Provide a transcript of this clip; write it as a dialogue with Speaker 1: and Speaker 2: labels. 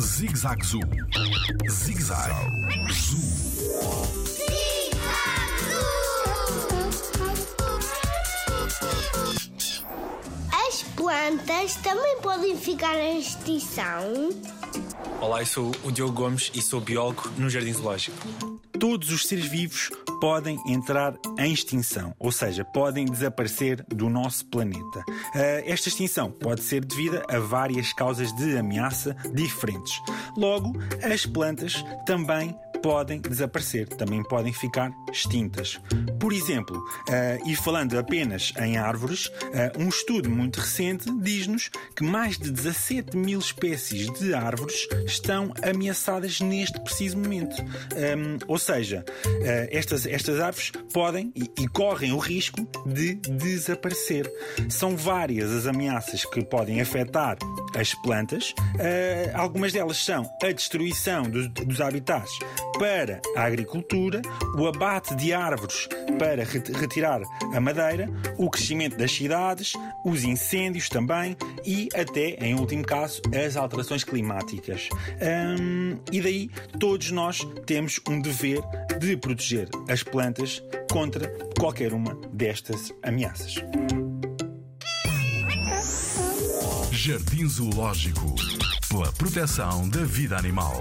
Speaker 1: Zig-Zag Zoo. Zig-Zag Zoo.
Speaker 2: As plantas também podem ficar em extinção?
Speaker 3: Olá, eu sou o Diogo Gomes e sou biólogo no Jardim Zoológico.
Speaker 4: Todos os seres vivos podem entrar em extinção, ou seja, podem desaparecer do nosso planeta. Ah, Esta extinção pode ser devida a várias causas de ameaça diferentes. Logo, as plantas também podem desaparecer, também podem ficar extintas. Por exemplo, ah, e falando apenas em árvores, ah, um estudo muito recente diz-nos que mais de 17 mil espécies de árvores estão ameaçadas neste preciso momento. Ahm, ou seja, ah, estas, estas árvores podem e, e correm o risco de desaparecer. São várias as ameaças que podem afetar as plantas. Ah, algumas delas são a destruição dos, dos habitats para a agricultura, o abate de árvores para re- retirar a madeira, o crescimento das cidades, os incêndios também e até, em último caso, as alterações climáticas. Hum, e daí todos nós temos um dever de proteger as plantas contra qualquer uma destas ameaças.
Speaker 1: Jardim Zoológico. Pela proteção da vida animal.